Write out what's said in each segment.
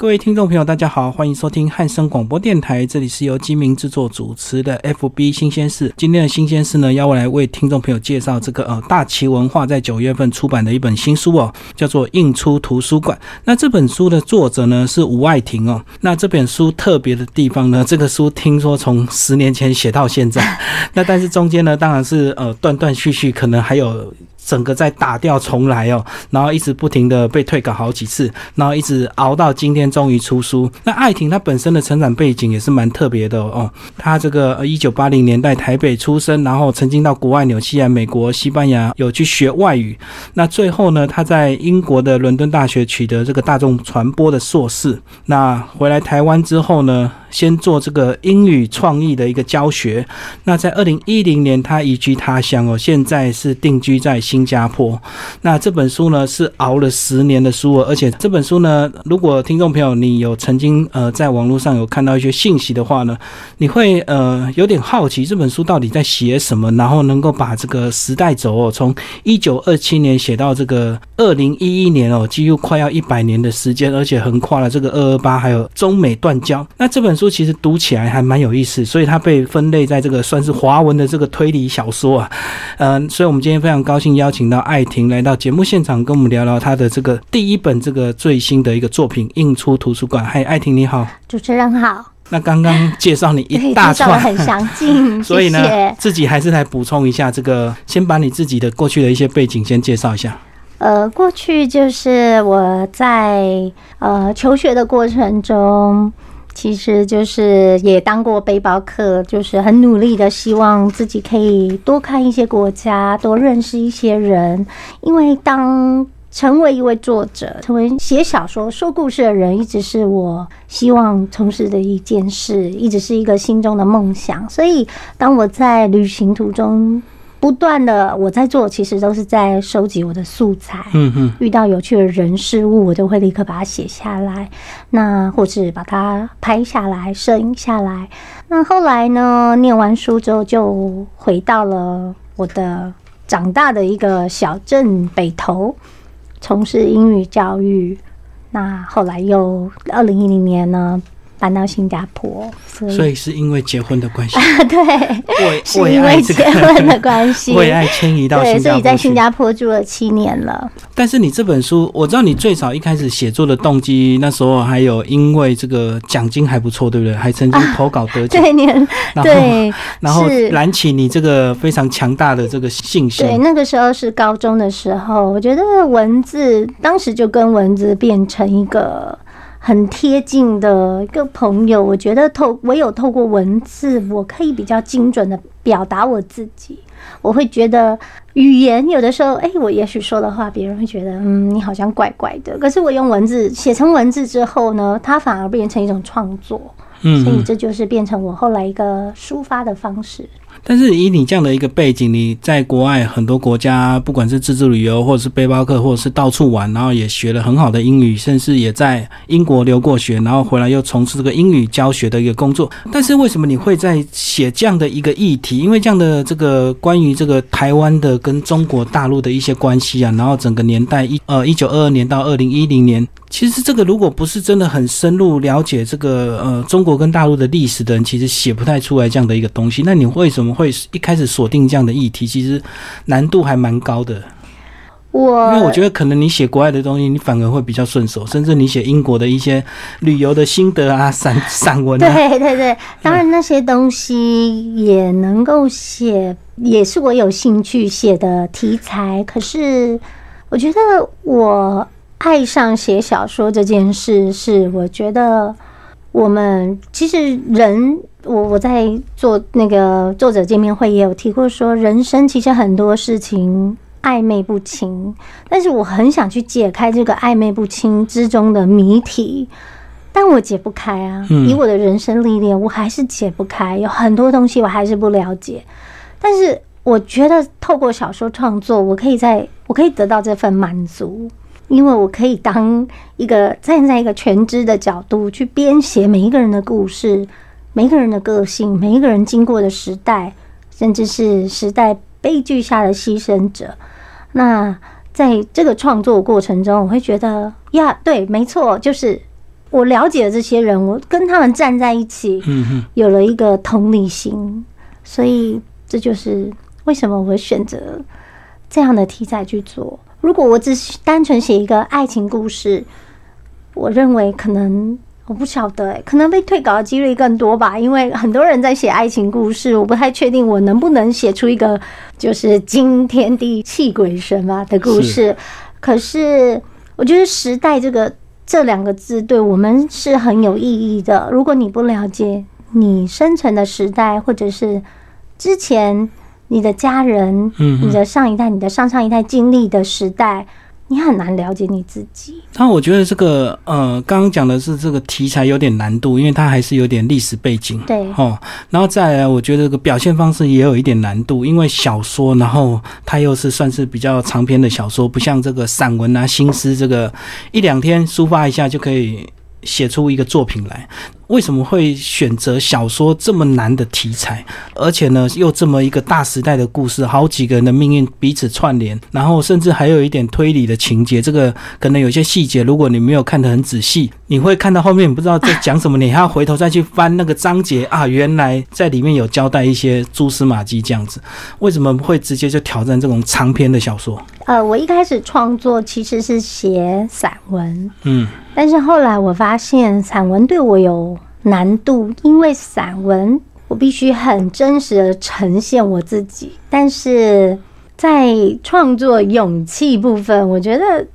各位听众朋友，大家好，欢迎收听汉声广播电台，这里是由金明制作主持的 FB 新鲜事。今天的新鲜事呢，要我来为听众朋友介绍这个呃大旗文化在九月份出版的一本新书哦，叫做《印出图书馆》。那这本书的作者呢是吴爱婷哦。那这本书特别的地方呢，这个书听说从十年前写到现在，那但是中间呢，当然是呃断断续续，可能还有。整个在打掉重来哦，然后一直不停的被退稿好几次，然后一直熬到今天终于出书。那艾婷她本身的成长背景也是蛮特别的哦，她这个一九八零年代台北出生，然后曾经到国外纽西兰、美国、西班牙有去学外语。那最后呢，她在英国的伦敦大学取得这个大众传播的硕士。那回来台湾之后呢？先做这个英语创意的一个教学。那在二零一零年，他移居他乡哦，现在是定居在新加坡。那这本书呢，是熬了十年的书哦，而且这本书呢，如果听众朋友你有曾经呃在网络上有看到一些信息的话呢，你会呃有点好奇这本书到底在写什么，然后能够把这个时代轴哦，从一九二七年写到这个二零一一年哦，几乎快要一百年的时间，而且横跨了这个二二八还有中美断交。那这本。书其实读起来还蛮有意思，所以它被分类在这个算是华文的这个推理小说啊。嗯，所以我们今天非常高兴邀请到艾婷来到节目现场，跟我们聊聊她的这个第一本这个最新的一个作品《印出图书馆》。嗨，艾婷你好，主持人好。那刚刚介绍你一大串，很详尽，所以呢，自己还是来补充一下这个，先把你自己的过去的一些背景先介绍一下。呃，过去就是我在呃求学的过程中。其实就是也当过背包客，就是很努力的，希望自己可以多看一些国家，多认识一些人。因为当成为一位作者，成为写小说、说故事的人，一直是我希望从事的一件事，一直是一个心中的梦想。所以，当我在旅行途中。不断的我在做，其实都是在收集我的素材。嗯哼，遇到有趣的人事物，我都会立刻把它写下来，那或是把它拍下来、摄影下来。那后来呢，念完书之后，就回到了我的长大的一个小镇北投，从事英语教育。那后来又二零一零年呢？搬到新加坡，所以是因为结婚的关系。对，是因为结婚的关系，为爱迁移到新加坡，所以在新加坡住了七年了。但是你这本书，我知道你最早一开始写作的动机，那时候还有因为这个奖金还不错，对不对？还曾经投稿得奖，对，年 对，然后燃起你这个非常强大的这个信心。对，那个时候是高中的时候，我觉得文字当时就跟文字变成一个。很贴近的一个朋友，我觉得透唯有透过文字，我可以比较精准的表达我自己。我会觉得语言有的时候，哎，我也许说的话，别人会觉得，嗯，你好像怪怪的。可是我用文字写成文字之后呢，它反而变成一种创作。嗯，所以这就是变成我后来一个抒发的方式。但是以你这样的一个背景，你在国外很多国家，不管是自助旅游，或者是背包客，或者是到处玩，然后也学了很好的英语，甚至也在英国留过学，然后回来又从事这个英语教学的一个工作。但是为什么你会在写这样的一个议题？因为这样的这个关于这个台湾的跟中国大陆的一些关系啊，然后整个年代一呃一九二二年到二零一零年。其实这个如果不是真的很深入了解这个呃中国跟大陆的历史的人，其实写不太出来这样的一个东西。那你为什么会一开始锁定这样的议题？其实难度还蛮高的。我因为我觉得可能你写国外的东西，你反而会比较顺手，甚至你写英国的一些旅游的心得啊、散 散文。对对对，当然那些东西也能够写，也是我有兴趣写的题材。可是我觉得我。爱上写小说这件事，是我觉得我们其实人，我我在做那个作者见面会也有提过，说人生其实很多事情暧昧不清，但是我很想去解开这个暧昧不清之中的谜题，但我解不开啊。以我的人生历练，我还是解不开，有很多东西我还是不了解。但是我觉得透过小说创作，我可以在我可以得到这份满足。因为我可以当一个站在一个全知的角度去编写每一个人的故事，每一个人的个性，每一个人经过的时代，甚至是时代悲剧下的牺牲者。那在这个创作过程中，我会觉得呀，对，没错，就是我了解了这些人，我跟他们站在一起，有了一个同理心，所以这就是为什么我会选择这样的题材去做。如果我只是单纯写一个爱情故事，我认为可能我不晓得、欸，可能被退稿的几率更多吧。因为很多人在写爱情故事，我不太确定我能不能写出一个就是惊天地泣鬼神啊的故事。可是我觉得“时代”这个这两个字对我们是很有意义的。如果你不了解你生存的时代，或者是之前你的家人、嗯你的上一代、你的上上一代经历的时代，你很难了解你自己。那我觉得这个呃，刚刚讲的是这个题材有点难度，因为它还是有点历史背景。对哦，然后再来，我觉得这个表现方式也有一点难度，因为小说，然后它又是算是比较长篇的小说，不像这个散文啊、新诗，这个一两天抒发一下就可以写出一个作品来。为什么会选择小说这么难的题材，而且呢又这么一个大时代的故事，好几个人的命运彼此串联，然后甚至还有一点推理的情节。这个可能有些细节，如果你没有看得很仔细，你会看到后面你不知道在讲什么，你还要回头再去翻那个章节啊，原来在里面有交代一些蛛丝马迹这样子。为什么会直接就挑战这种长篇的小说？呃，我一开始创作其实是写散文，嗯，但是后来我发现散文对我有难度，因为散文我必须很真实的呈现我自己，但是在创作勇气部分，我觉得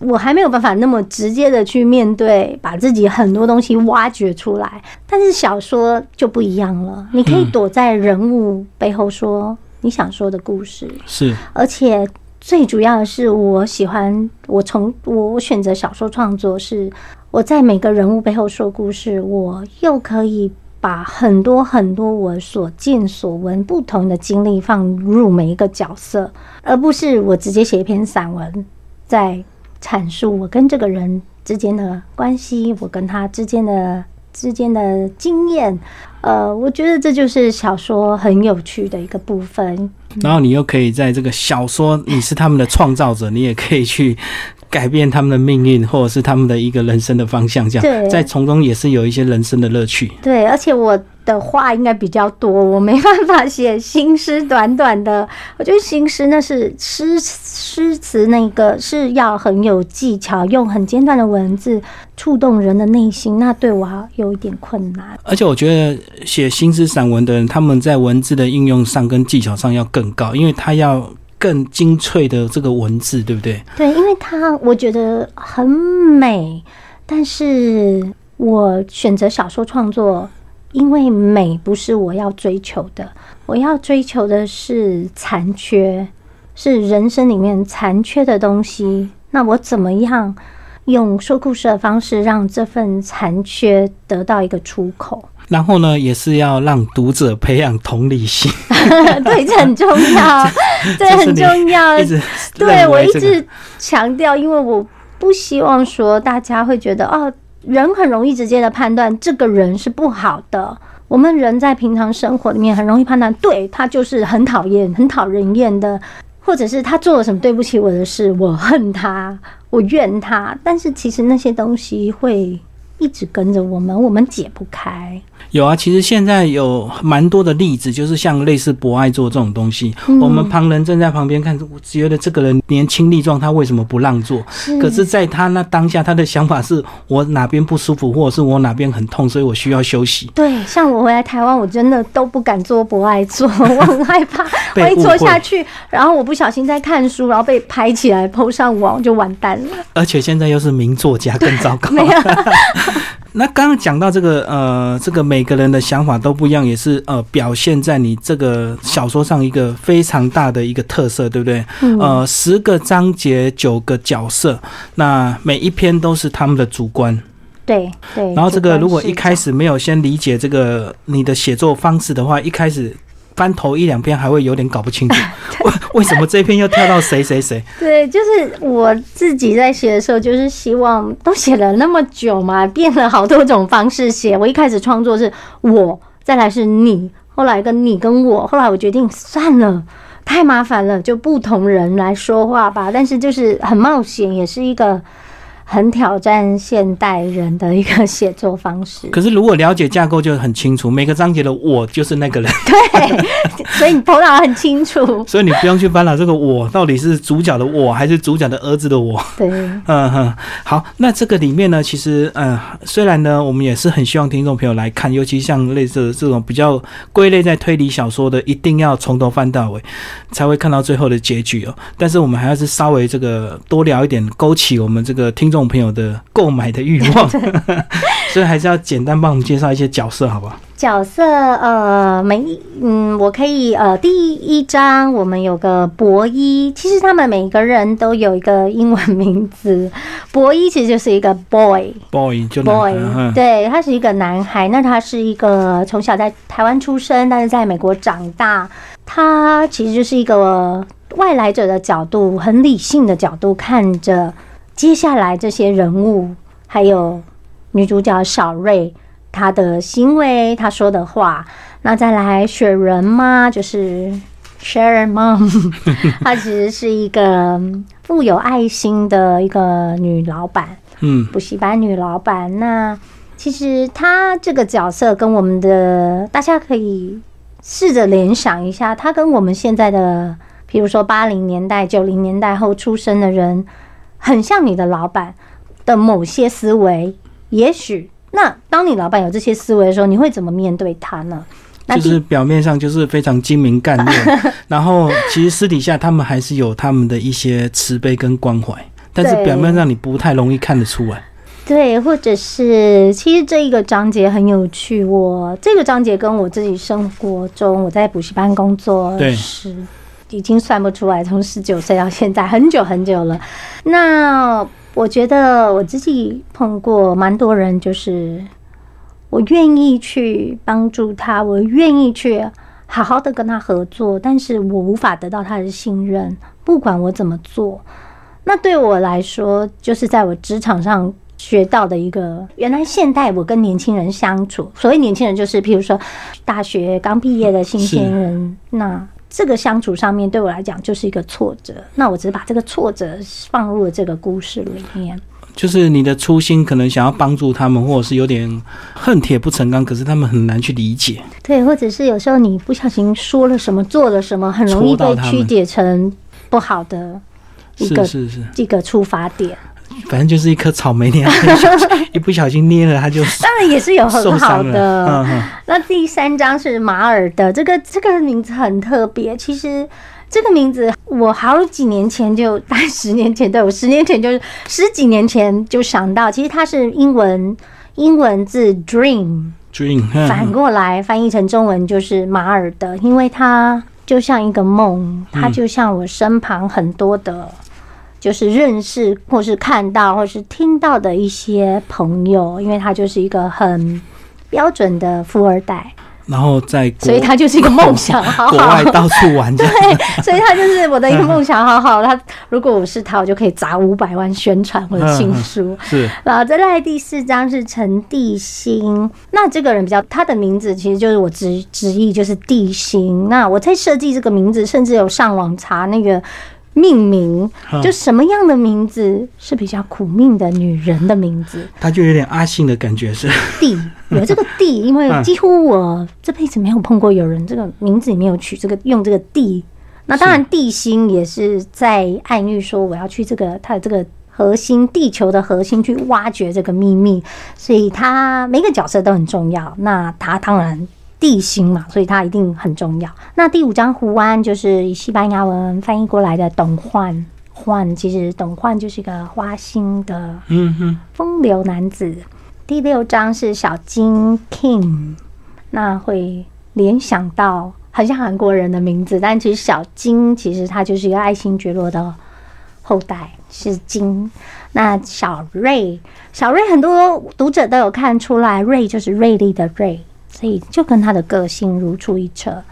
我还没有办法那么直接的去面对，把自己很多东西挖掘出来。但是小说就不一样了，你可以躲在人物背后说你想说的故事。是，而且最主要的是，我喜欢我从我我选择小说创作，是我在每个人物背后说故事，我又可以把很多很多我所见所闻不同的经历放入每一个角色，而不是我直接写一篇散文，在阐述我跟这个人之间的关系，我跟他之间的之间的经验。呃，我觉得这就是小说很有趣的一个部分。然后你又可以在这个小说，你是他们的创造者，你也可以去改变他们的命运，或者是他们的一个人生的方向，这样在从中也是有一些人生的乐趣。对，而且我的话应该比较多，我没办法写新诗短短的。我觉得新诗那是诗诗词，那个是要很有技巧，用很简短的文字触动人的内心，那对我有一点困难。而且我觉得写新诗散文的人，他们在文字的应用上跟技巧上要更高，因为他要更精粹的这个文字，对不对？对，因为它我觉得很美，但是我选择小说创作，因为美不是我要追求的，我要追求的是残缺，是人生里面残缺的东西。那我怎么样用说故事的方式，让这份残缺得到一个出口？然后呢，也是要让读者培养同理心，对，这很重要，这很重要。对我一直强调，因为我不希望说大家会觉得哦，人很容易直接的判断这个人是不好的。我们人在平常生活里面很容易判断，对他就是很讨厌、很讨人厌的，或者是他做了什么对不起我的事，我恨他，我怨他。但是其实那些东西会一直跟着我们，我们解不开。有啊，其实现在有蛮多的例子，就是像类似博爱座这种东西，嗯我们旁人站在旁边看，我觉得这个人年轻力壮，他为什么不让座？可是，在他那当下，他的想法是我哪边不舒服，或者是我哪边很痛，所以我需要休息。对，像我回来台湾，我真的都不敢做博爱座，我很害怕，被万一坐下去，然后我不小心在看书，然后被拍起来抛上网，就完蛋了。而且现在又是名作家，更糟糕。没有，那刚刚讲到这个呃，这个每个人的想法都不一样，也是呃表现在你这个小说上一个非常大的一个特色，对不对？嗯呃，十个章节，九个角色，那每一篇都是他们的主观。对对。然后这个如果一开始始没有先理解这个你的写作方式的话，一开始翻头一两篇还会有点搞不清楚，为为什么这篇又跳到谁谁谁？对，就是我自己在写的时候，就是希望都写了那么久嘛，变了好多种方式写。我一开始创作是我，再来是你，后来跟你跟我，后来我决定算了。太麻烦了，就不同人来说话吧。但是就是很冒险，也是一个很挑战现代人的一个写作方式。可是如果了解架构就很清楚，每个章节的我就是那个人，对，所以你头脑很清楚。所以你不用去翻了，这个我到底是主角的我还是主角的儿子的我？对，嗯哼，好，那这个里面呢，其实嗯，虽然呢，我们也是很希望听众朋友来看，尤其像类似这种比较归类在推理小说的，一定要从头翻到尾，才会看到最后的结局哦。但是我们还要是稍微这个多聊一点，勾起我们这个听众朋友的购买的欲望，所以还是要简单帮我们介绍一些角色，好不好？角色呃，每一嗯，我可以呃，第一章我们有个博一，其实他们每个人都有一个英文名字，博一其实就是一个 boy boy 就 boy，对他是一个男孩，那他是一个从小在台湾出生，但是在美国长大，他其实就是一个外来者的角度，很理性的角度看着接下来这些人物，还有女主角小瑞。她的行为，她说的话，那再来雪人嘛，就是 Sharon Mom，她其实是一个富有爱心的一个女老板，嗯，补习班女老板。那其实她这个角色跟我们的，大家可以试着联想一下，她跟我们现在的，比如说八零年代、九零年代后出生的人，很像你的老板的某些思维，也许。那当你老板有这些思维的时候，你会怎么面对他呢？就是表面上就是非常精明干练，然后其实私底下他们还是有他们的一些慈悲跟关怀，但是表面上你不太容易看得出来。对，或者是其实这一个章节很有趣，我这个章节跟我自己生活中我在补习班工作是已经算不出来，从十九岁到现在很久很久了。那。我觉得我自己碰过蛮多人，就是我愿意去帮助他，我愿意去好好的跟他合作，但是我无法得到他的信任，不管我怎么做。那对我来说，就是在我职场上学到的一个，原来现代我跟年轻人相处，所谓年轻人就是，譬如说大学刚毕业的新鲜人，那。这个相处上面对我来讲就是一个挫折，那我只是把这个挫折放入了这个故事里面。就是你的初心可能想要帮助他们，或者是有点恨铁不成钢，可是他们很难去理解。对，或者是有时候你不小心说了什么，做了什么，很容易被曲解成不好的一个是是这个出发点。反正就是一颗草莓，你一不小心捏了它就当然也是有很好的。那第三张是马尔的，这个这个名字很特别。其实这个名字我好几年前就，大概十年前对我十年前就是十几年前就想到，其实它是英文英文字 dream dream，反过来翻译成中文就是马尔的，因为它就像一个梦，它就像我身旁很多的。就是认识或是看到或是听到的一些朋友，因为他就是一个很标准的富二代，然后在所以他就是一个梦想，好好国外到处玩，对，所以他就是我的一个梦想，好好。他如果我是他，我就可以砸五百万宣传我的新书。是，然后再来第四章是陈地心，那这个人比较，他的名字其实就是我直直译就是地心。那我在设计这个名字，甚至有上网查那个。命名就什么样的名字是比较苦命的女人的名字？她就有点阿信的感觉是。地有这个地，因为几乎我这辈子没有碰过有人这个名字里面有取这个用这个地。那当然地心也是在暗喻说我要去这个它的这个核心地球的核心去挖掘这个秘密，所以它每个角色都很重要。那它当然。地心嘛，所以它一定很重要。那第五章胡安就是以西班牙文翻译过来的董焕，焕其实董焕就是一个花心的嗯哼风流男子。第六章是小金 King，那会联想到很像韩国人的名字，但其实小金其实他就是一个爱新觉罗的后代，是金。那小瑞，小瑞很多读者都有看出来，瑞就是锐利的瑞。所以就跟他的个性如出一辙。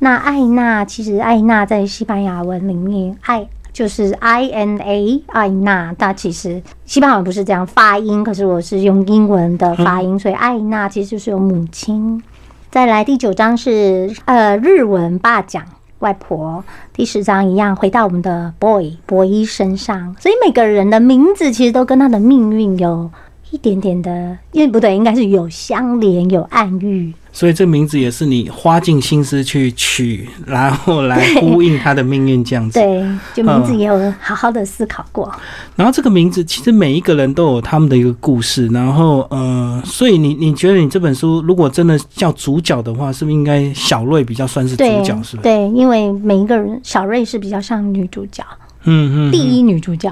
那艾娜其实艾娜在西班牙文里面，艾就是 I N A，艾娜。那其实西班牙文不是这样发音，可是我是用英文的发音，所以艾娜其实就是有母亲。再来第九章是呃日文霸讲外婆，第十章一样回到我们的 boy 博伊身上，所以每个人的名字其实都跟他的命运有一点点的，因为不对，应该是有相连、有暗喻。所以这名字也是你花尽心思去取，然后来呼应他的命运这样子。对，就名字也有好好的思考过。然后这个名字其实每一个人都有他们的一个故事。然后呃，所以你你觉得你这本书如果真的叫主角的话，是不是应该小瑞比较算是主角？是不是？对，因为每一个人小瑞是比较像女主角。嗯嗯，第一女主角。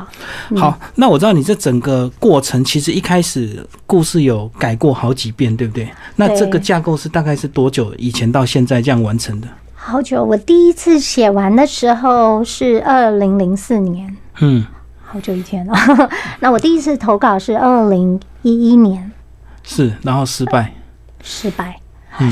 好，那我知道你这整个过程其实一开始故事有改过好几遍，对不对？那这个架构是大概是多久以前到现在这样完成的？好久，我第一次写完的时候是二零零四年，嗯，好久以前了。那我第一次投稿是二零一一年，是，然后失败，失败，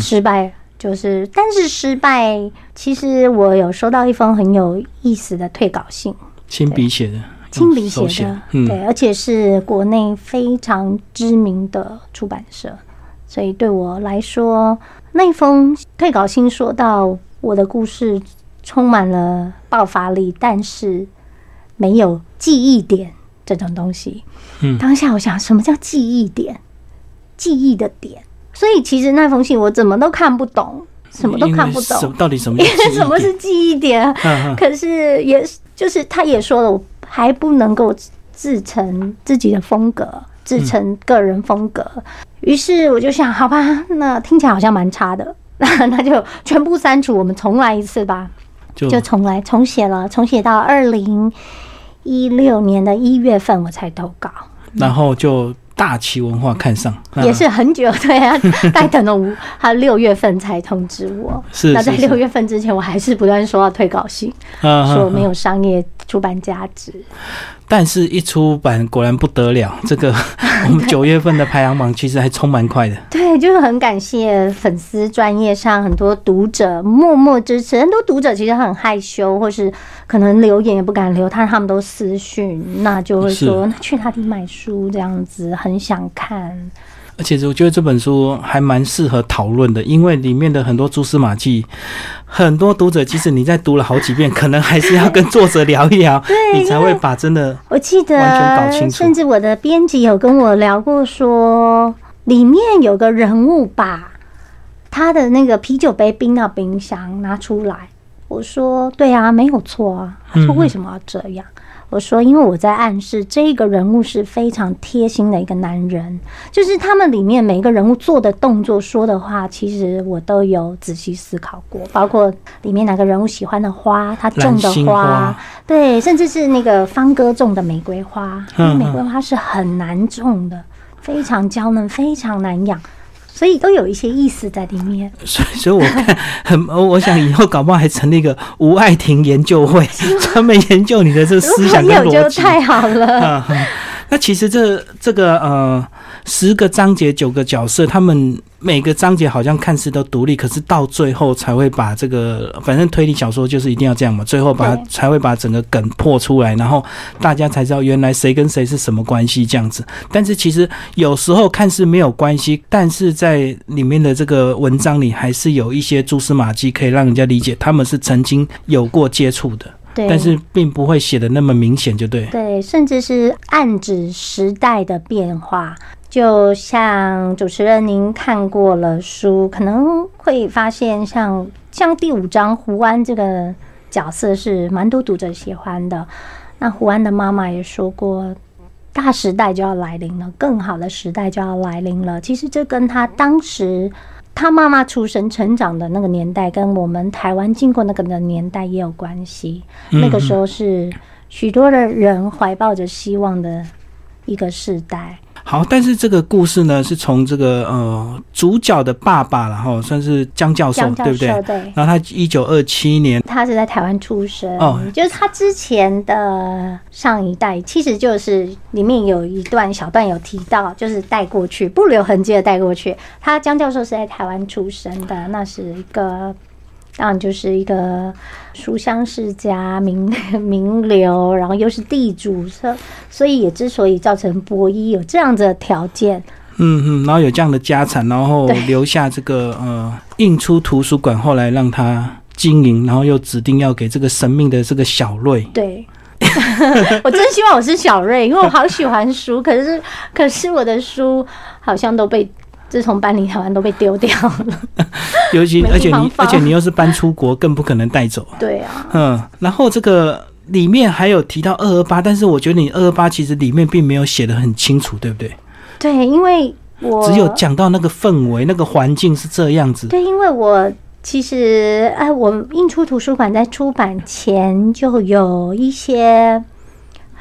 失败。就是，但是失败。其实我有收到一封很有意思的退稿信，亲笔写的，亲笔写的，对，而且是国内非常知名的出版社，所以对我来说，那封退稿信说到我的故事充满了爆发力，但是没有记忆点这种东西。嗯，当下我想，什么叫记忆点？记忆的点。所以其实那封信我怎么都看不懂，什么都看不懂，到底什么？因 为什么是记忆点？可是也就是他也说了，我还不能够自成自己的风格，自成个人风格。于是我就想，好吧，那听起来好像蛮差的，那 那就全部删除，我们重来一次吧，就重来重写了，重写到二零一六年的一月份我才投稿，然后就。大旗文化看上也是很久，对啊，待等了五，他六月份才通知我。是，那在六月份之前，我还是不断收到退稿信，说没有商业出版价值。但是，一出版果然不得了。这个我们九月份的排行榜其实还冲蛮快的。对，就是很感谢粉丝专业上很多读者默默支持。很多读者其实很害羞，或是可能留言也不敢留，但他们都私讯，那就会说那去哪里买书这样子，很想看。而且我觉得这本书还蛮适合讨论的，因为里面的很多蛛丝马迹，很多读者即使你在读了好几遍，可能还是要跟作者聊一聊，你才会把真的我记得完全搞清楚。甚至我的编辑有跟我聊过，说里面有个人物把他的那个啤酒杯冰到冰箱拿出来，我说对啊，没有错啊。他说为什么要这样？我说，因为我在暗示这个人物是非常贴心的一个男人，就是他们里面每一个人物做的动作、说的话，其实我都有仔细思考过，包括里面哪个人物喜欢的花，他种的花，对，甚至是那个方哥种的玫瑰花，因为玫瑰花是很难种的，非常娇嫩，非常难养。所以都有一些意思在里面。所以，所以我看很，我想以后搞不好还成立一个吴爱婷研究会，专门研究你的这思想跟逻辑。太好了。那其实这这个呃。十个章节，九个角色，他们每个章节好像看似都独立，可是到最后才会把这个，反正推理小说就是一定要这样嘛，最后把才会把整个梗破出来，然后大家才知道原来谁跟谁是什么关系这样子。但是其实有时候看似没有关系，但是在里面的这个文章里，还是有一些蛛丝马迹可以让人家理解他们是曾经有过接触的。对，但是并不会写的那么明显，就对。对，甚至是暗指时代的变化。就像主持人您看过了书，可能会发现，像像第五章胡安这个角色是蛮多读者喜欢的。那胡安的妈妈也说过，大时代就要来临了，更好的时代就要来临了。其实这跟他当时他妈妈出生、成长的那个年代，跟我们台湾经过那个的年代也有关系。那个时候是许多的人怀抱着希望的一个时代。好，但是这个故事呢，是从这个呃主角的爸爸，然后算是江教授，对不对？对。然后他一九二七年，他是在台湾出生，哦，就是他之前的上一代，其实就是里面有一段小段有提到，就是带过去，不留痕迹的带过去。他江教授是在台湾出生的，那是一个。当然就是一个书香世家、名 名流，然后又是地主，所所以也之所以造成博一有这样子的条件，嗯嗯，然后有这样的家产，然后留下这个呃印出图书馆，后来让他经营，然后又指定要给这个神秘的这个小瑞。对，我真希望我是小瑞，因为我好喜欢书，可是可是我的书好像都被自从搬离台湾都被丢掉了。尤其而且你而且你又是搬出国，更不可能带走。对啊，嗯，然后这个里面还有提到二二八，但是我觉得你二二八其实里面并没有写的很清楚，对不对？对，因为我只有讲到那个氛围、那个环境是这样子。对，因为我其实哎，我印出图书馆在出版前就有一些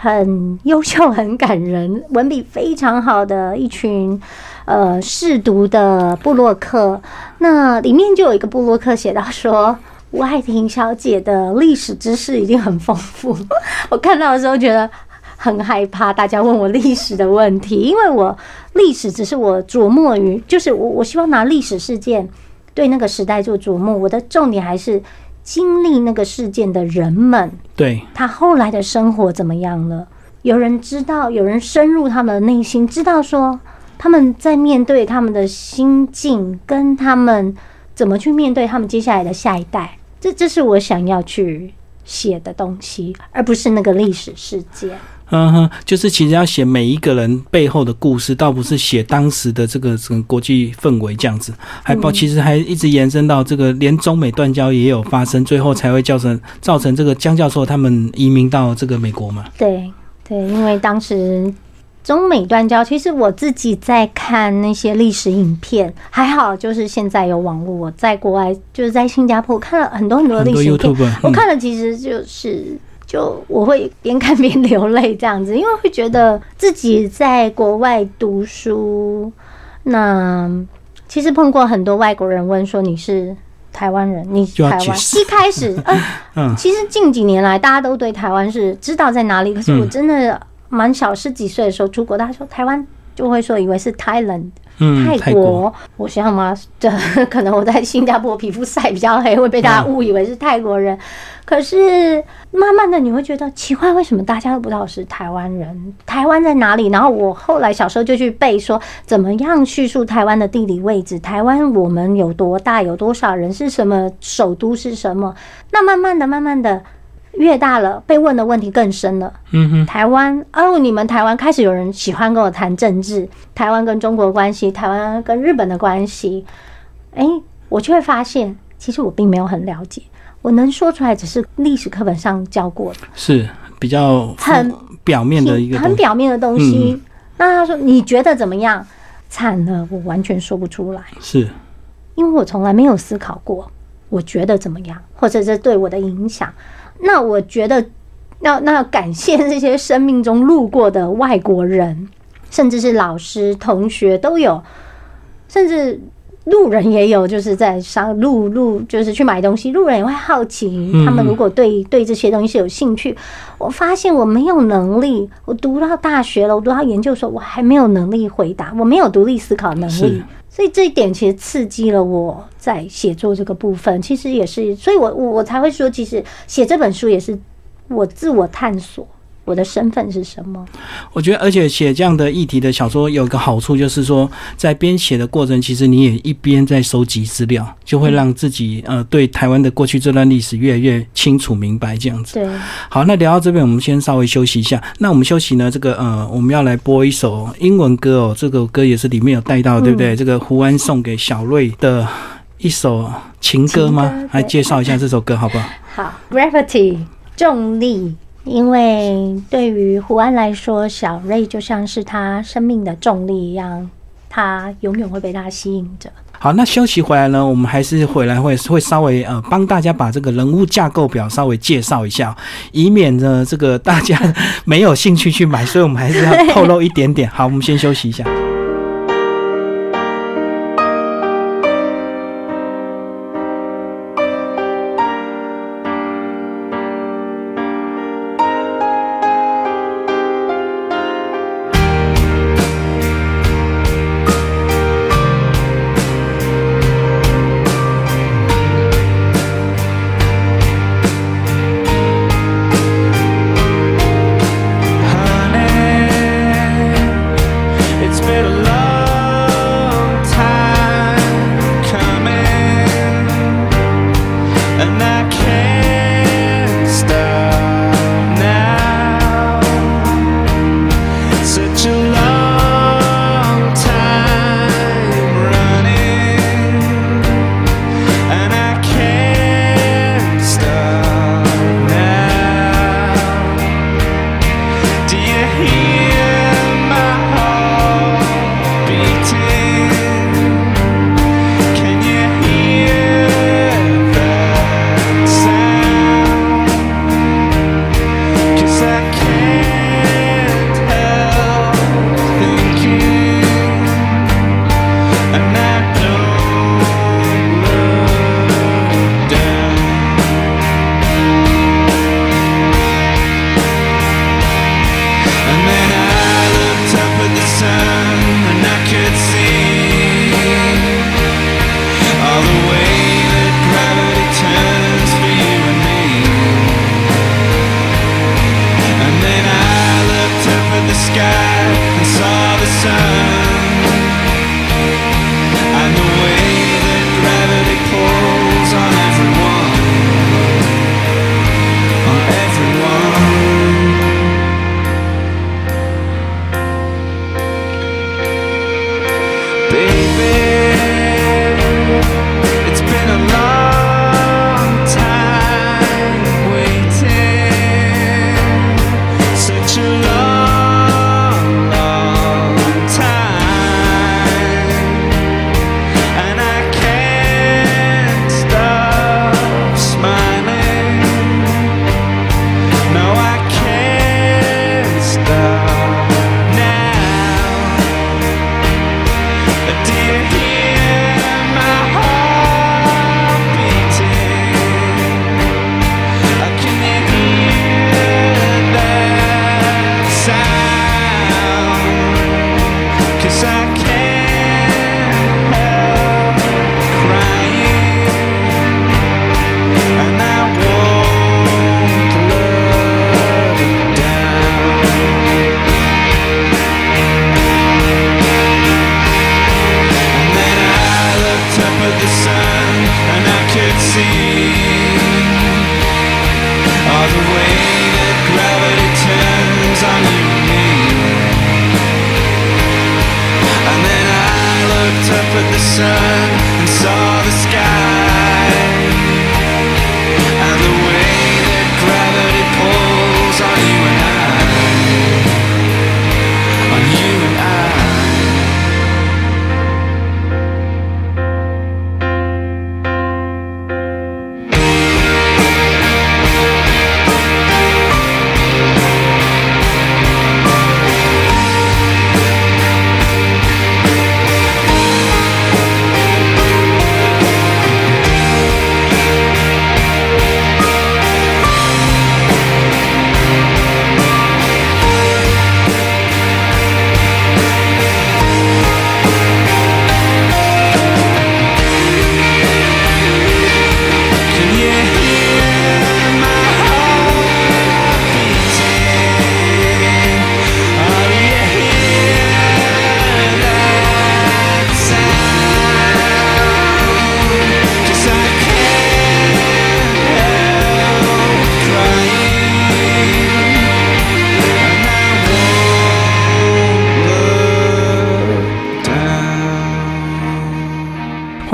很优秀、很感人、文笔非常好的一群呃试读的部落客。那里面就有一个部落客写到说。吴爱婷小姐的历史知识一定很丰富，我看到的时候觉得很害怕，大家问我历史的问题，因为我历史只是我琢磨于，就是我我希望拿历史事件对那个时代做琢磨，我的重点还是经历那个事件的人们，对，他后来的生活怎么样了？有人知道，有人深入他们的内心，知道说他们在面对他们的心境，跟他们怎么去面对他们接下来的下一代。这这是我想要去写的东西，而不是那个历史事件。嗯哼，就是其实要写每一个人背后的故事，倒不是写当时的这个整个国际氛围这样子，还包其实还一直延伸到这个连中美断交也有发生，最后才会造成造成这个江教授他们移民到这个美国嘛。对对，因为当时中美断交，其实我自己在看那些历史影片，还好就是现在有网络，我在国外就是在新加坡看了很多很多历史影片，YouTube，我嗯看了其实就是。就我会边看边流泪这样子，因为会觉得自己在国外读书，那其实碰过很多外国人问说你是台湾人，你台湾一开始，呃，嗯，其实近几年来，大家都对台湾是知道在哪里，可是我嗯。真的蛮小，十几岁的时候出国，大家说台湾就会说以为是 Thailand 嗯，泰泰国，我想嘛，这可能我在新加坡皮肤晒比较黑，会被大家误以为是泰国人。可是慢慢的你会觉得奇怪，为什么大家都不知道我是台湾人？台湾在哪里？然后我后来小时候就去背说，怎么样叙述台湾的地理位置？台湾我们有多大？有多少人？是什么首都？是什么？那慢慢的、慢慢的。越大了，被问的问题更深了。嗯哼，台湾哦，你们台湾开始有人喜欢跟我谈政治，台湾跟中国关系，台湾跟日本的关系，哎，我就会发现，其实我并没有很了解，我能说出来只是历史课本上教过的，是比较很表面的一个很。表面的东西。那他说你觉得怎么样？惨了，我完全说不出来，是，因为我从来没有思考过，我觉得怎么样，或者这对我的影响。那我觉得，那那要感谢这些生命中路过的外国人，甚至是老师、同学都有，甚至路人也有，就是在商路路就是去买东西，路人也会好奇，嗯。他们如果对对这些东西是有兴趣，我发现我没有能力，我读到大学了，我读到研究所，我还没有能力回答，我没有独立思考能力。是。所以这一点其实刺激了我在写作这个部分，其实也是，所以我我才会说，其实写这本书也是我自我探索，我的身份是什么。我觉得，而且写这样的议题的小说有一个好处，就是说，在编写的过程，其实你也一边在收集资料，就会让自己呃对台湾的过去这段历史越来越清楚明白这样子。对，好，那聊到这边，我们先稍微休息一下。那我们休息呢，这个呃，我们要来播一首英文歌哦，这个歌也是里面有带到，对不对？这个胡安送给小瑞的一首情歌吗歌？来介绍一下这首歌好不好？好，gravity 重力，因为对于胡安来说，小瑞就像是他生命的重力一样，他永远会被他吸引着。好，那休息回来呢，我们还是回来会会稍微呃帮大家把这个人物架构表稍微介绍一下，以免呢这个大家 没有兴趣去买，所以我们还是要透露一点点。好，我们先休息一下。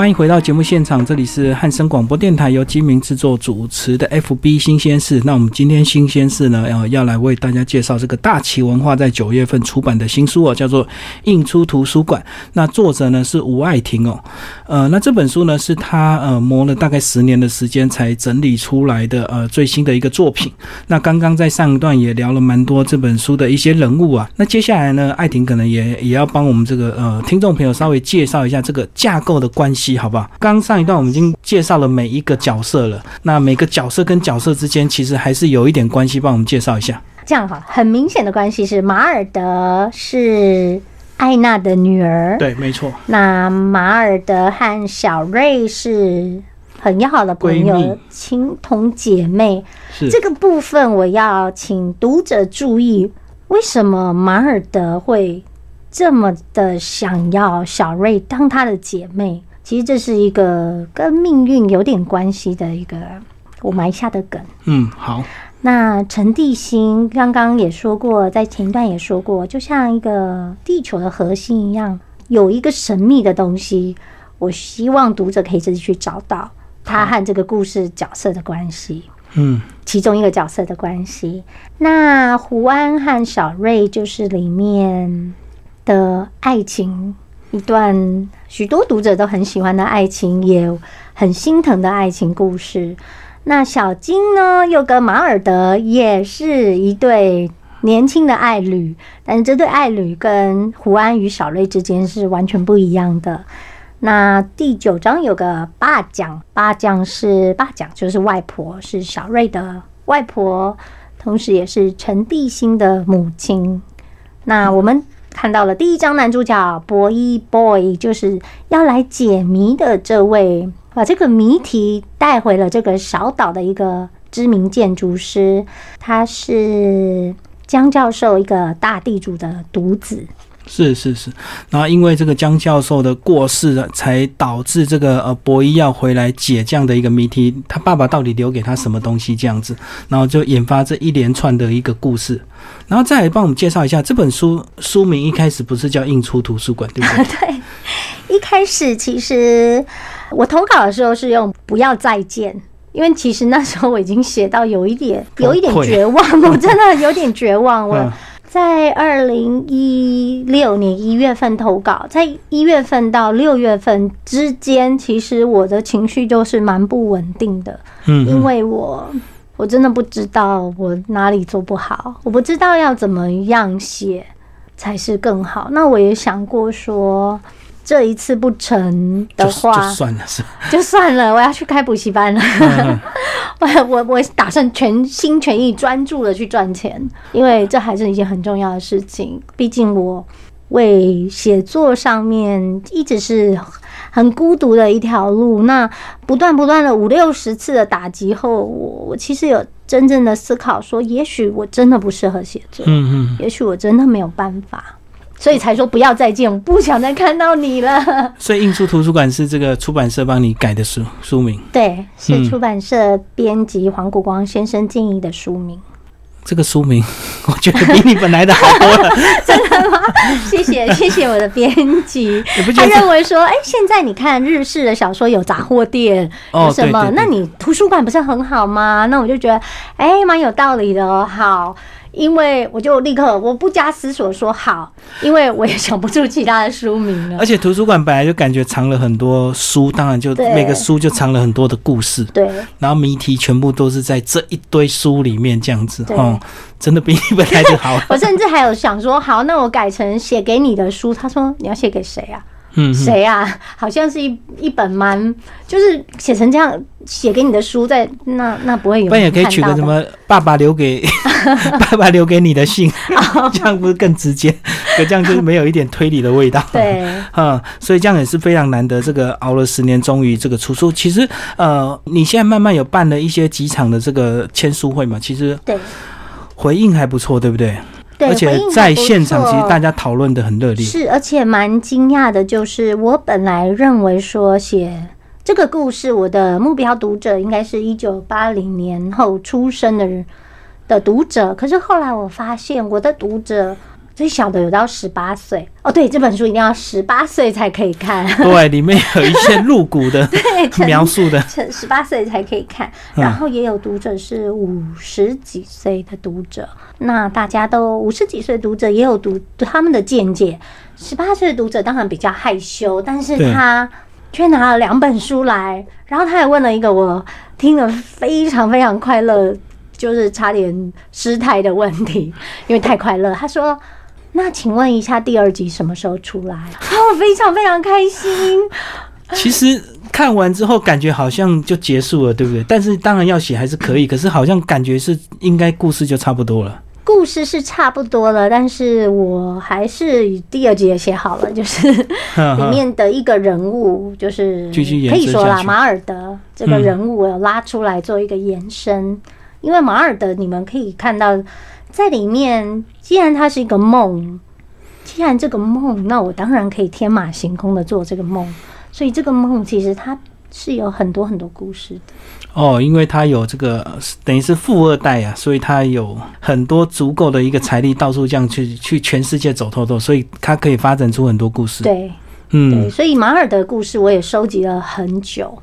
欢迎回到节目现场，这里是汉声广播电台由金明制作主持的 FB 新鲜事。那我们今天新鲜事呢，要要来为大家介绍这个大旗文化在九月份出版的新书哦，叫做《印出图书馆》。那作者呢是吴爱婷哦，呃，那这本书呢是他呃磨了大概十年的时间才整理出来的呃最新的一个作品。那刚刚在上一段也聊了蛮多这本书的一些人物啊，那接下来呢，爱婷可能也也要帮我们这个呃听众朋友稍微介绍一下这个架构的关系。好不好？刚上一段我们已经介绍了每一个角色了，那每个角色跟角色之间其实还是有一点关系，帮我们介绍一下。这样哈，很明显的关系是马尔德是艾娜的女儿，对，没错。那马尔德和小瑞是很要好的朋友，情同姐妹。这个部分，我要请读者注意，为什么马尔德会？这么的想要小瑞当她的姐妹，其实这是一个跟命运有点关系的一个我埋下的梗。嗯，好。那陈地心刚刚也说过，在前一段也说过，就像一个地球的核心一样，有一个神秘的东西。我希望读者可以自己去找到他和这个故事角色的关系。嗯，其中一个角色的关系。那胡安和小瑞就是里面。的爱情一段许多读者都很喜欢的爱情，也很心疼的爱情故事。那小金呢，又跟马尔德也是一对年轻的爱侣，但是这对爱侣跟胡安与小瑞之间是完全不一样的。那第九章有个八将，八将是八将，就是外婆，是小瑞的外婆，同时也是陈地心的母亲。那我们看到了第一张男主角 Boy boy，就是要来解谜的这位。把这个谜题带回了这个小岛的一个知名建筑师，他是江教授一个大地主的独子。是是是，然后因为这个江教授的过世，才导致这个呃博伊要回来解这样的一个谜题，他爸爸到底留给他什么东西这样子，然后就引发这一连串的一个故事。然后再来帮我们介绍一下这本书书名，一开始不是叫《印出图书馆》对不对？对，一开始其实。我投稿的时候是用“不要再见”，因为其实那时候我已经写到有一点有一点绝望，我真的有点绝望。我 在二零一六年一月份投稿，在一月份到六月份之间，其实我的情绪就是蛮不稳定的。嗯，因为我我真的不知道我哪里做不好，我不知道要怎么样写才是更好。那我也想过说。这一次不成的话，就算了，是 就算了。我要去开补习班了。我我我打算全心全意专注的去赚钱，因为这还是一件很重要的事情。毕竟我为写作上面一直是很孤独的一条路。那不断不断的五六十次的打击后，我我其实有真正的思考，说也许我真的不适合写作，嗯嗯，也许我真的没有办法。所以才说不要再见，我不想再看到你了。所以印书图书馆是这个出版社帮你改的书书名，对，是出版社编辑黄谷光先生建议的书名。这个书名 我觉得比你本来的好多了，真的吗？谢谢谢谢我的编辑，他认为说，哎，现在你看日式的小说有杂货店，有什么？那你图书馆不是很好吗？那我就觉得，哎，蛮有道理的哦。好。因为我就立刻我不加思索说好，因为我也想不出其他的书名了。而且图书馆本来就感觉藏了很多书，当然就每个书就藏了很多的故事。对，然后谜题全部都是在这一堆书里面这样子，哦，真的比你本来就好。我甚至还有想说，好，那我改成写给你的书。他说你要写给谁啊？嗯，谁啊？好像是一一本蛮，就是写成这样写给你的书，在那那不会有。不然也可以取个什么爸爸留给 爸爸留给你的信，这样不是更直接？可这样就是没有一点推理的味道。对，嗯，所以这样也是非常难得。这个熬了十年，终于这个出书。其实，呃，你现在慢慢有办了一些几场的这个签书会嘛？其实对，回应还不错，对不对？而且在现场，其实大家讨论的很热烈。是，而且蛮惊讶的，就是我本来认为说写这个故事，我的目标读者应该是一九八零年后出生的人的读者，可是后来我发现我的读者。最小的有到十八岁哦，对，这本书一定要十八岁才可以看。对，里面有一些露骨的 描述的，十八岁才可以看。然后也有读者是五十几岁的读者，那大家都五十几岁读者也有读他们的见解。十八岁的读者当然比较害羞，但是他却拿了两本书来，然后他还问了一个我听了非常非常快乐，就是差点失态的问题，因为太快乐。他说。那请问一下，第二集什么时候出来？我 非常非常开心。其实看完之后，感觉好像就结束了，对不对？但是当然要写还是可以，可是好像感觉是应该故事就差不多了。故事是差不多了，但是我还是第二集也写好了，就是 里面的一个人物，就是可以说啦，马尔德这个人物，我要拉出来做一个延伸，因为马尔德你们可以看到。在里面，既然它是一个梦，既然这个梦，那我当然可以天马行空的做这个梦。所以这个梦其实它是有很多很多故事的。哦，因为他有这个等于是富二代呀，所以他有很多足够的一个财力，到处这样去去全世界走透透，所以他可以发展出很多故事。对，嗯，对，所以马尔的故事我也收集了很久。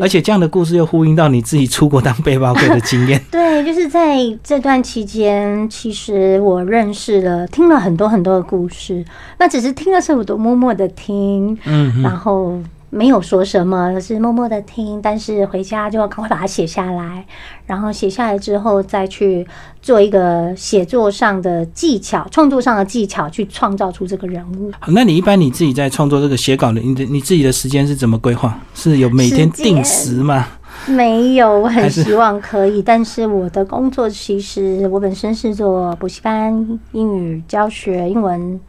而且这样的故事又呼应到你自己出国当背包客的经验。对，就是在这段期间，其实我认识了、听了很多很多的故事。那只是听的时候，我都默默的听，嗯然后没有说什么，是默默的听。但是回家就要赶快把它写下来，然后写下来之后，再去做一个写作上的技巧、创作上的技巧，去创造出这个人物。好那你一般你自己在创作这个写稿的，你的你自己的时间是怎么规划？是有每天定时吗？没有，我很希望可以，但是我的工作其实我本身是做补习班、英语教学、英文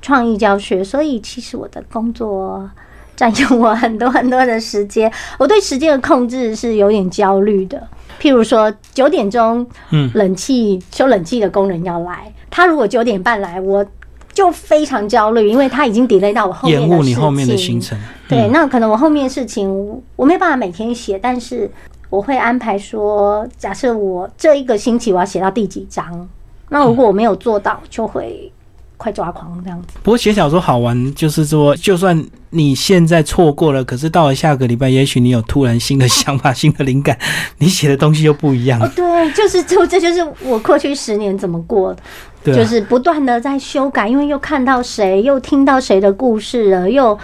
创意教学，所以其实我的工作占用我很多很多的时间。我对时间的控制是有点焦虑的。譬如说九点钟，嗯冷气修冷气的工人要来，他如果九点半来，我就非常焦虑，因为他已经 delay 到我后面延的事误你后面的情行程。对，嗯那可能我后面的事情我我没办法每天写，但是我会安排说，假设我这一个星期我要写到第几章，那如果我没有做到，就会快抓狂这样子。不过写小说好玩，就是说，就算你现在错过了，可是到了下个礼拜，也许你有突然新的想法、新的灵感，你写的东西又不一样哦，，对，就是就这就是我过去十年怎么过的，对啊就是不断的在修改，因为又看到谁，又听到谁的故事了，又。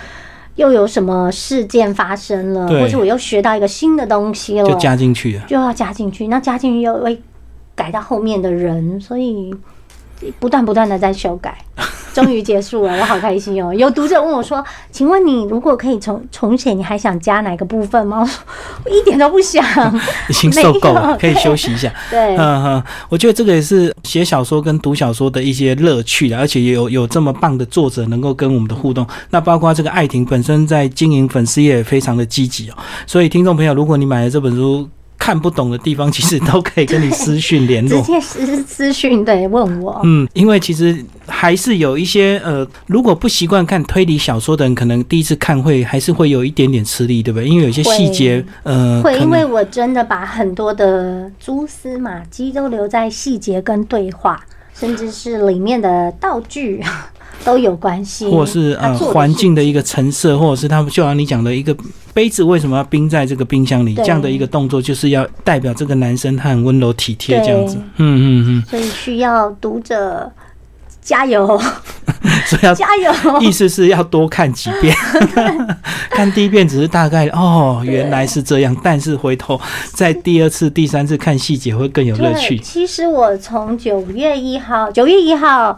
又有什么事件发生了，或者我又学到一个新的东西了，就加进去了。就要加进去，那加进去又会改到后面的人，所以不断不断的在修改，终于结束了，我好开心哦！有读者问我说：“请问你如果可以重重写，你还想加哪个部分吗？”我说：“我一点都不想。已经受够了，可以休息一下。”对，嗯哼，我觉得这个也是写小说跟读小说的一些乐趣了，而且也有有这么棒的作者能够跟我们的互动。那包括这个艾婷本身在经营粉丝页也非常的积极哦。所以听众朋友，如果你买了这本书。看不懂的地方，其实都可以跟你私讯联络 直。接私私讯对问我。嗯，因为其实还是有一些呃，如果不习惯看推理小说的人，可能第一次看会还是会有一点点吃力，对不对？因为有一些细节，呃，会，因为我真的把很多的蛛丝马迹都留在细节跟对话，甚至是里面的道具都有关系，或者是呃环境的一个陈设，或者是他们就像你讲的一个杯子为什么要冰在这个冰箱里，对这样的一个动作，就是要代表这个男生他很温柔体贴这样子嗯。嗯嗯所以需要读者加油，嗯，所以要 加油！意思是要多看几遍，看第一遍只是大概哦原来是这样，但是回头在第二次、第三次看细节会更有乐，趣。其实我从九月一号，九月一号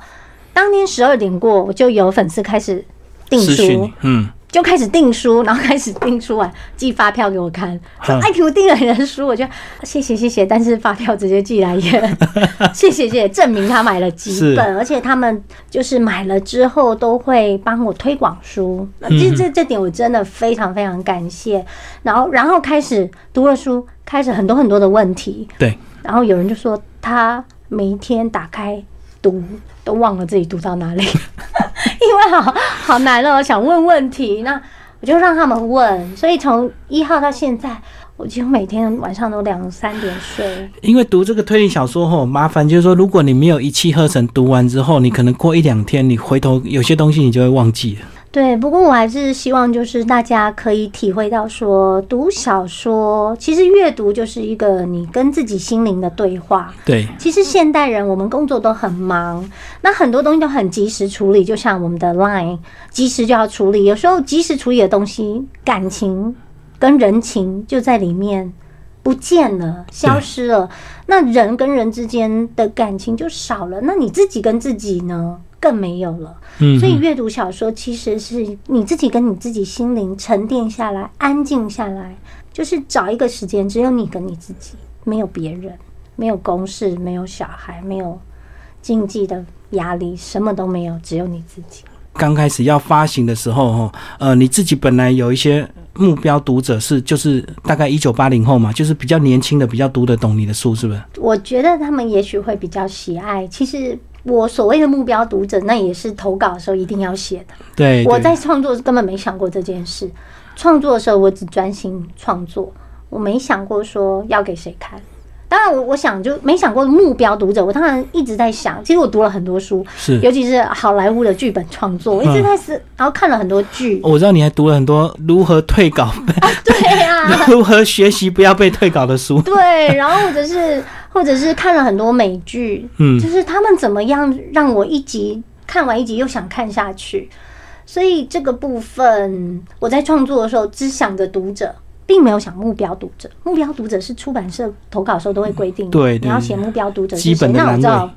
当天十二点过，我就有粉丝开始订书嗯，就开始订书，然后开始订书完寄发票给我看，说嗯艾婷我订了你的书，我就谢谢谢谢，但是发票直接寄来也 谢谢谢谢，证明他买了几本，而且他们就是买了之后都会帮我推广书，这这这点我真的非常非常感谢。然后然后开始读了书，开始很多很多的问题，对，然后有人就说他每一天打开读都忘了自己读到哪里，因为好好难哦，想问问题，那我就让他们问。所以从一号到现在，我几乎每天晚上都两三点睡。因为读这个推理小说后，麻烦就是说，如果你没有一气呵成读完之后，你可能过一两天，你回头有些东西你就会忘记了。对，不过我还是希望就是大家可以体会到说，读小说其实阅读就是一个你跟自己心灵的对话。对，其实现代人我们工作都很忙，那很多东西都很及时处理，就像我们的 Line 及时就要处理，有时候及时处理的东西，感情跟人情就在里面不见了，消失了，那人跟人之间的感情就少了，那你自己跟自己呢？更没有了，嗯，所以阅读小说其实是你自己跟你自己心灵沉淀下来，安静下来，就是找一个时间，只有你跟你自己，没有别人，没有公事，没有小孩，没有经济的压力，什么都没有，只有你自己。刚开始要发行的时候，哈，呃，你自己本来有一些目标读者是，就是大概一九八零后嘛，就是比较年轻的，比较读得懂你的书，是不是？我觉得他们也许会比较喜爱。其实我所谓的目标读者，那也是投稿的时候一定要写的。对，我在创作根本没想过这件事，创作的时候我只专心创作，我没想过说要给谁看。当然我我想就没想过目标读者，我当然一直在想，其实我读了很多书，是，尤其是好莱坞的剧本创作，我一直在思，然后看了很多剧。我知道你还读了很多如何退稿，啊 对啊，如何学习不要被退稿的书。对，然后或者是或者是看了很多美剧，嗯，就是他们怎么样让我一集看完一集又想看下去。所以这个部分，我在创作的时候只想着读者，并没有想目标读者。目标读者是出版社投稿时候都会规定，对，你要写目标读者是谁那我知道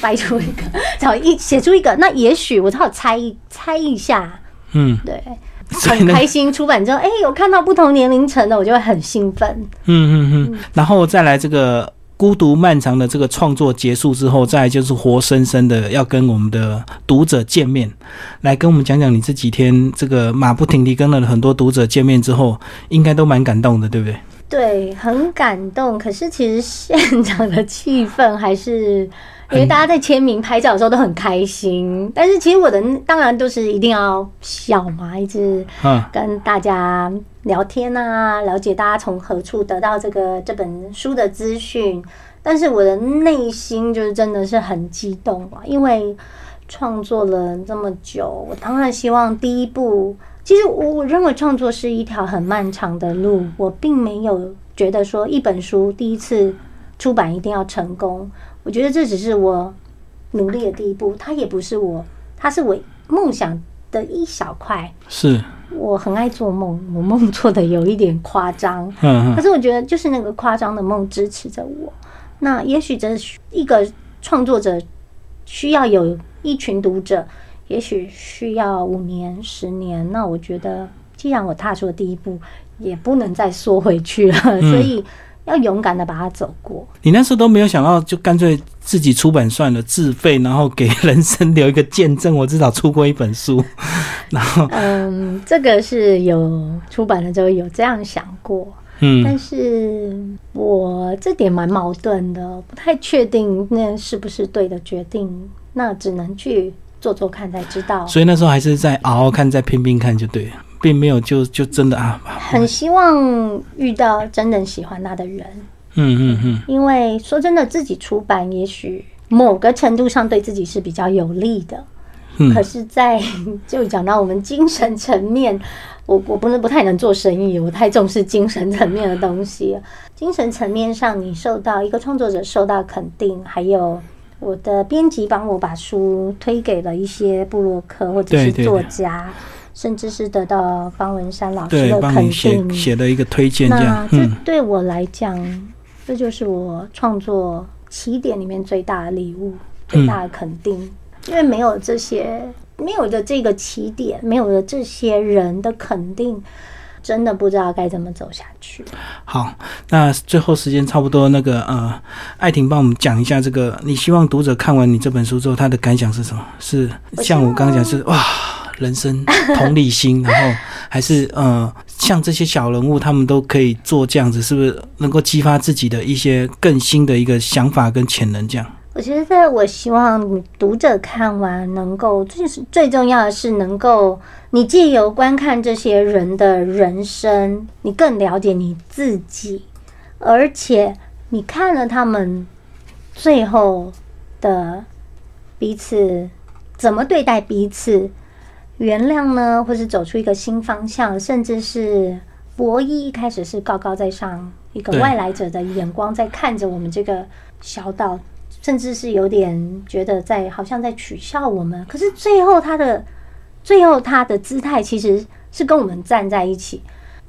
掰出一个，找一写出一个，那也许我只好猜一猜一下，嗯，对，很开心。出版之后，哎，有看到不同年龄层的，我就会很兴奋。嗯嗯嗯，然后再来这个。孤独漫长的这个创作结束之后，再就是活生生的要跟我们的读者见面，来跟我们讲讲你这几天这个马不停蹄跟了很多读者见面之后，应该都蛮感动的，对不对？对，很感动。可是其实现场的气氛还是。因为大家在签名、拍照的时候都很开心，但是其实我的当然都是一定要笑嘛，一直跟大家聊天啊，了解大家从何处得到这个这本书的资讯。但是我的内心就是真的是很激动啊，因为创作了这么久，我当然希望第一步。其实我我认为创作是一条很漫长的路，我并没有觉得说一本书第一次出版一定要成功。我觉得这只是我努力的第一步，它也不是我，它是我梦想的一小块。是，我很爱做梦，我梦做的有一点夸张，嗯，可是我觉得就是那个夸张的梦支持着我。那也许这一个创作者需要有一群读者，也许需要五年、十年。那我觉得，既然我踏出了第一步，也不能再缩回去了，所以。要勇敢的把它走过。你那时候都没有想到，就干脆自己出版算了，自费，然后给人生留一个见证。我至少出过一本书，然后嗯，这个是有出版的时候有这样想过，嗯，但是我这点蛮矛盾的，不太确定那是不是对的决定，那只能去做做看才知道。所以那时候还是在熬熬看，再拼拼看就对了。并没有就就真的啊，很希望遇到真正喜欢他的人。嗯嗯嗯，因为说真的，自己出版也许某个程度上对自己是比较有利的。嗯，可是，在就讲到我们精神层面，我我不能不太能做生意，我太重视精神层面的东西。精神层面上，你受到一个创作者受到肯定，还有我的编辑帮我把书推给了一些布洛克或者是作家。甚至是得到方文山老师的肯定，写写的一个推荐，这样，这对我来讲，这就是我创作起点里面最大的礼物，最大的肯定。因为没有这些，没有的这个起点，没有的这些人的肯定，真的不知道该怎么走下去。好，那最后时间差不多，那个呃，艾婷帮我们讲一下这个，你希望读者看完你这本书之后，他的感想是什么？是像我刚刚讲，是哇。人生同理心，然后还是呃，像这些小人物，他们都可以做这样子，是不是能够激发自己的一些更新的一个想法跟潜能？这样，我觉得我希望读者看完能够，最是最重要的是能够，你借由观看这些人的人生，你更了解你自己，而且你看了他们最后的彼此怎么对待彼此。原谅呢，或是走出一个新方向，甚至是博弈一开始是高高在上，一个外来者的眼光在看着我们这个小岛，甚至是有点觉得在好像在取笑我们。可是最后他的最后他的姿态其实是跟我们站在一起。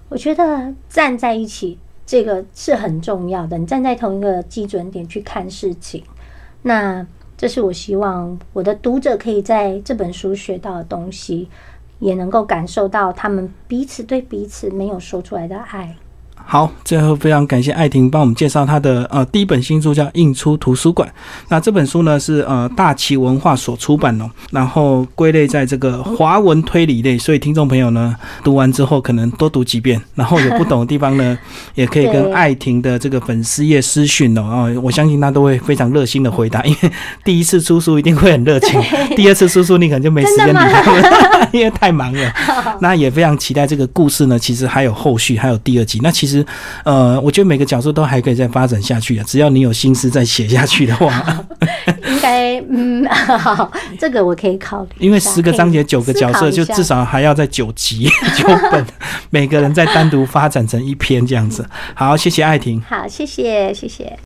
我觉得站在一起这个是很重要的，你站在同一个基准点去看事情，那。这是我希望我的读者可以在这本书学到的东西，也能够感受到他们彼此对彼此没有说出来的爱。好，最后非常感谢艾婷帮我们介绍她的呃第一本新书叫《印出图书馆》。那这本书呢是呃大旗文化所出版哦，然后归类在这个华文推理类，所以听众朋友呢读完之后可能多读几遍，然后有不懂的地方呢，也可以跟艾婷的这个粉丝页私讯哦，啊，我相信他都会非常热心的回答，因为第一次出书一定会很热情，第二次出书你可能就没时间理他们，因为太忙了。那也非常期待这个故事呢，其实还有后续，还有第二集。那其实。实呃，我觉得每个角色都还可以再发展下去的，只要你有心思再写下去的话。应该嗯，好，这个我可以考虑。因为十个章节九个角色，就至少还要在九集 九本，每个人再单独发展成一篇这样子。好，谢谢艾婷。好，谢谢，谢谢。